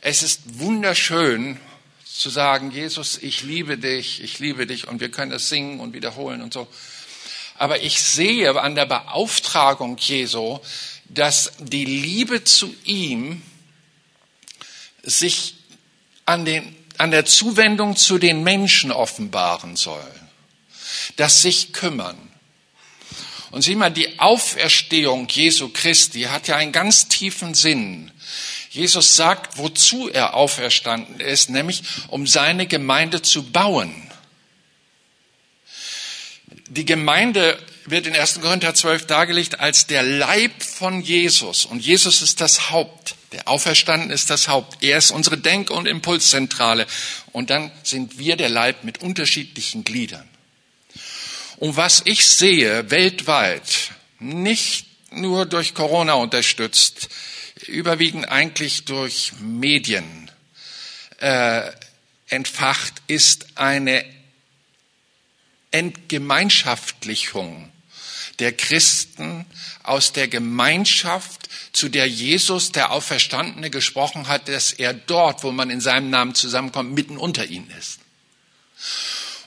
A: Es ist wunderschön zu sagen, Jesus, ich liebe dich, ich liebe dich und wir können das singen und wiederholen und so. Aber ich sehe an der Beauftragung Jesu, dass die Liebe zu ihm sich an, den, an der Zuwendung zu den Menschen offenbaren soll das sich kümmern. Und sieh mal, die Auferstehung Jesu Christi hat ja einen ganz tiefen Sinn. Jesus sagt, wozu er auferstanden ist, nämlich um seine Gemeinde zu bauen. Die Gemeinde wird in 1. Korinther 12 dargelegt als der Leib von Jesus. Und Jesus ist das Haupt. Der Auferstanden ist das Haupt. Er ist unsere Denk- und Impulszentrale. Und dann sind wir der Leib mit unterschiedlichen Gliedern. Und was ich sehe weltweit, nicht nur durch Corona unterstützt, überwiegend eigentlich durch Medien äh, entfacht, ist eine Entgemeinschaftlichung der Christen aus der Gemeinschaft, zu der Jesus, der Auferstandene, gesprochen hat, dass er dort, wo man in seinem Namen zusammenkommt, mitten unter ihnen ist.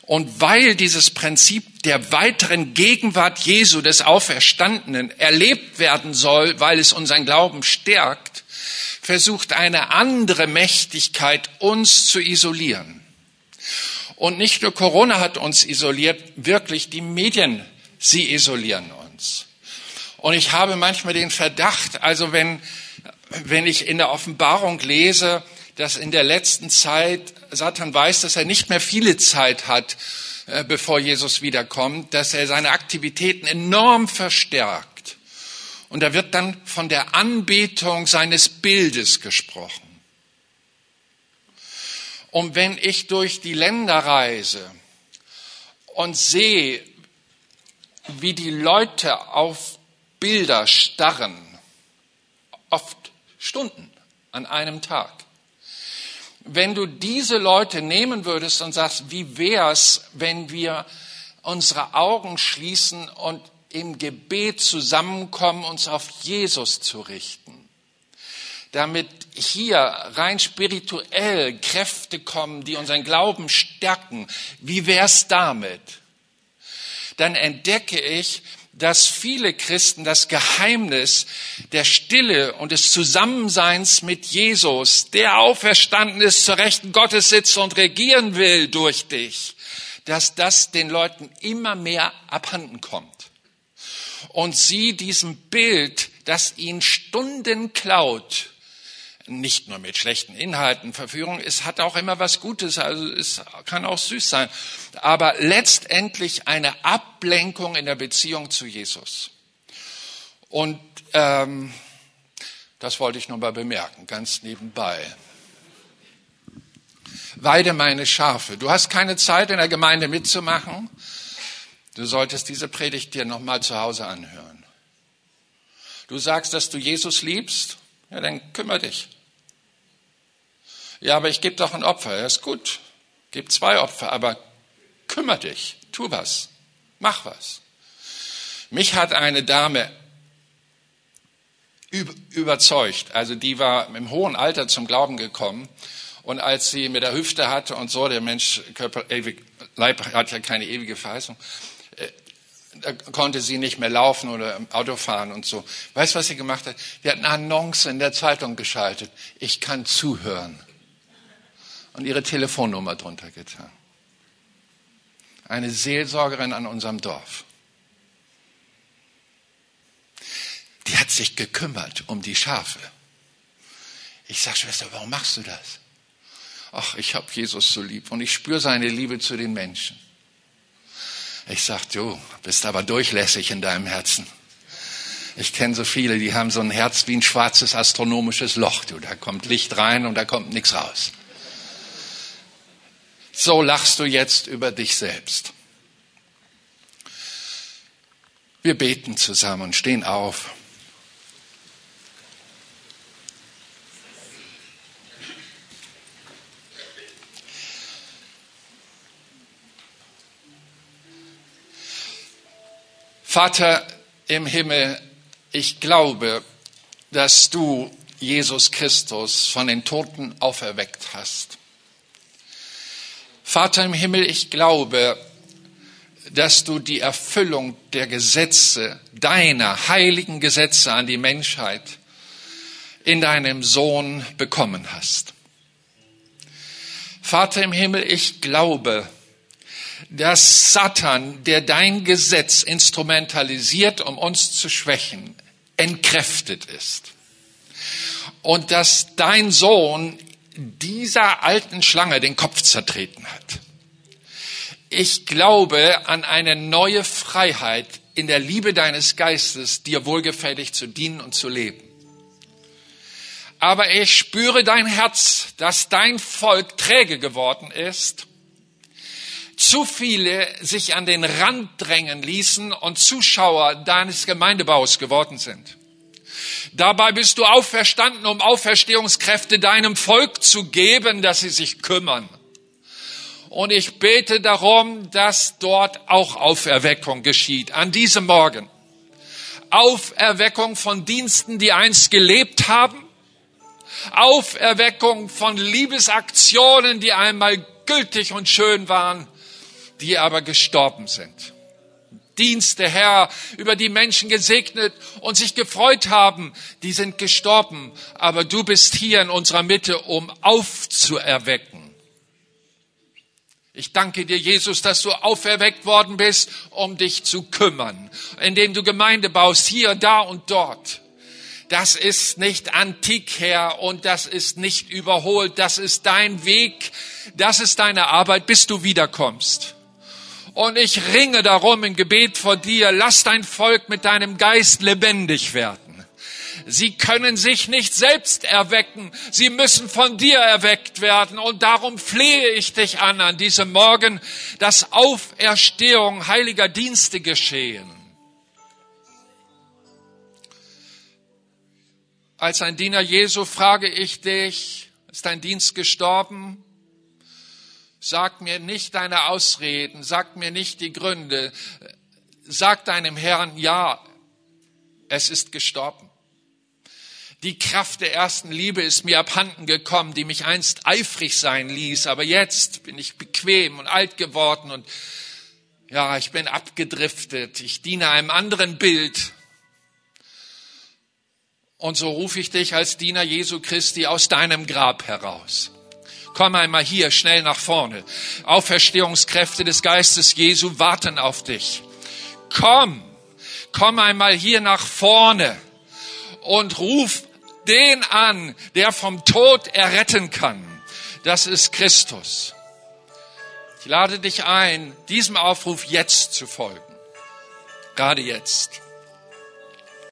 A: Und weil dieses Prinzip der weiteren Gegenwart Jesu des Auferstandenen erlebt werden soll, weil es unseren Glauben stärkt, versucht eine andere Mächtigkeit uns zu isolieren. Und nicht nur Corona hat uns isoliert, wirklich die Medien, sie isolieren uns. Und ich habe manchmal den Verdacht, also wenn, wenn ich in der Offenbarung lese, dass in der letzten Zeit Satan weiß, dass er nicht mehr viele Zeit hat, äh, bevor Jesus wiederkommt, dass er seine Aktivitäten enorm verstärkt. Und da wird dann von der Anbetung seines Bildes gesprochen. Und wenn ich durch die Länder reise und sehe, wie die Leute auf Bilder starren, oft Stunden an einem Tag, wenn du diese Leute nehmen würdest und sagst, wie wär's, wenn wir unsere Augen schließen und im Gebet zusammenkommen, uns auf Jesus zu richten, damit hier rein spirituell Kräfte kommen, die unseren Glauben stärken. Wie wär's damit? Dann entdecke ich, dass viele Christen das Geheimnis der Stille und des Zusammenseins mit Jesus, der auferstanden ist, zur Rechten Gottes sitzt und regieren will durch dich, dass das den Leuten immer mehr abhanden kommt. Und sie diesem Bild, das ihnen Stunden klaut, nicht nur mit schlechten Inhalten. Verführung ist, hat auch immer was Gutes, also es kann auch süß sein. Aber letztendlich eine Ablenkung in der Beziehung zu Jesus. Und ähm, das wollte ich nur mal bemerken, ganz nebenbei. Weide meine Schafe. Du hast keine Zeit in der Gemeinde mitzumachen. Du solltest diese Predigt dir nochmal zu Hause anhören. Du sagst, dass du Jesus liebst, ja, dann kümmere dich. Ja, aber ich gebe doch ein Opfer. Ja, ist gut. Gib zwei Opfer, aber kümmere dich. Tu was. Mach was. Mich hat eine Dame überzeugt. Also die war im hohen Alter zum Glauben gekommen. Und als sie mit der Hüfte hatte und so, der Mensch, Körper, ewig, Leib hat ja keine ewige Verheißung, äh, da konnte sie nicht mehr laufen oder im Auto fahren und so. Weißt du, was sie gemacht hat? Die hat eine Annonce in der Zeitung geschaltet. Ich kann zuhören. Und ihre Telefonnummer drunter getan. Eine Seelsorgerin an unserem Dorf. die hat sich gekümmert um die Schafe. Ich sage, Schwester, warum machst du das? Ach, ich habe Jesus so lieb und ich spüre seine Liebe zu den Menschen. Ich sage, du bist aber durchlässig in deinem Herzen. Ich kenne so viele, die haben so ein Herz wie ein schwarzes astronomisches Loch. Du, da kommt Licht rein und da kommt nichts raus. So lachst du jetzt über dich selbst. Wir beten zusammen und stehen auf. Vater im Himmel, ich glaube, dass du Jesus Christus von den Toten auferweckt hast. Vater im Himmel, ich glaube, dass du die Erfüllung der Gesetze, deiner heiligen Gesetze an die Menschheit in deinem Sohn bekommen hast. Vater im Himmel, ich glaube, dass Satan, der dein Gesetz instrumentalisiert, um uns zu schwächen, entkräftet ist. Und dass dein Sohn dieser alten Schlange den Kopf zertreten hat. Ich glaube an eine neue Freiheit in der Liebe deines Geistes, dir wohlgefällig zu dienen und zu leben. Aber ich spüre dein Herz, dass dein Volk träge geworden ist zu viele sich an den Rand drängen ließen und Zuschauer deines Gemeindebaus geworden sind. Dabei bist du auferstanden, um Auferstehungskräfte deinem Volk zu geben, dass sie sich kümmern. Und ich bete darum, dass dort auch Auferweckung geschieht, an diesem Morgen. Auferweckung von Diensten, die einst gelebt haben. Auferweckung von Liebesaktionen, die einmal gültig und schön waren die aber gestorben sind. Dienste, Herr, über die Menschen gesegnet und sich gefreut haben, die sind gestorben, aber du bist hier in unserer Mitte, um aufzuerwecken. Ich danke dir, Jesus, dass du auferweckt worden bist, um dich zu kümmern, indem du Gemeinde baust, hier, da und dort. Das ist nicht antik, Herr, und das ist nicht überholt. Das ist dein Weg, das ist deine Arbeit, bis du wiederkommst. Und ich ringe darum im Gebet vor dir, lass dein Volk mit deinem Geist lebendig werden. Sie können sich nicht selbst erwecken, sie müssen von dir erweckt werden. Und darum flehe ich dich an, an diesem Morgen, dass Auferstehung heiliger Dienste geschehen. Als ein Diener Jesu frage ich dich, ist dein Dienst gestorben? Sag mir nicht deine Ausreden, sag mir nicht die Gründe. Sag deinem Herrn, ja, es ist gestorben. Die Kraft der ersten Liebe ist mir abhanden gekommen, die mich einst eifrig sein ließ, aber jetzt bin ich bequem und alt geworden und ja, ich bin abgedriftet, ich diene einem anderen Bild. Und so rufe ich dich als Diener Jesu Christi aus deinem Grab heraus. Komm einmal hier schnell nach vorne. Auferstehungskräfte des Geistes Jesu warten auf dich. Komm, komm einmal hier nach vorne und ruf den an, der vom Tod erretten kann. Das ist Christus. Ich lade dich ein, diesem Aufruf jetzt zu folgen. Gerade jetzt.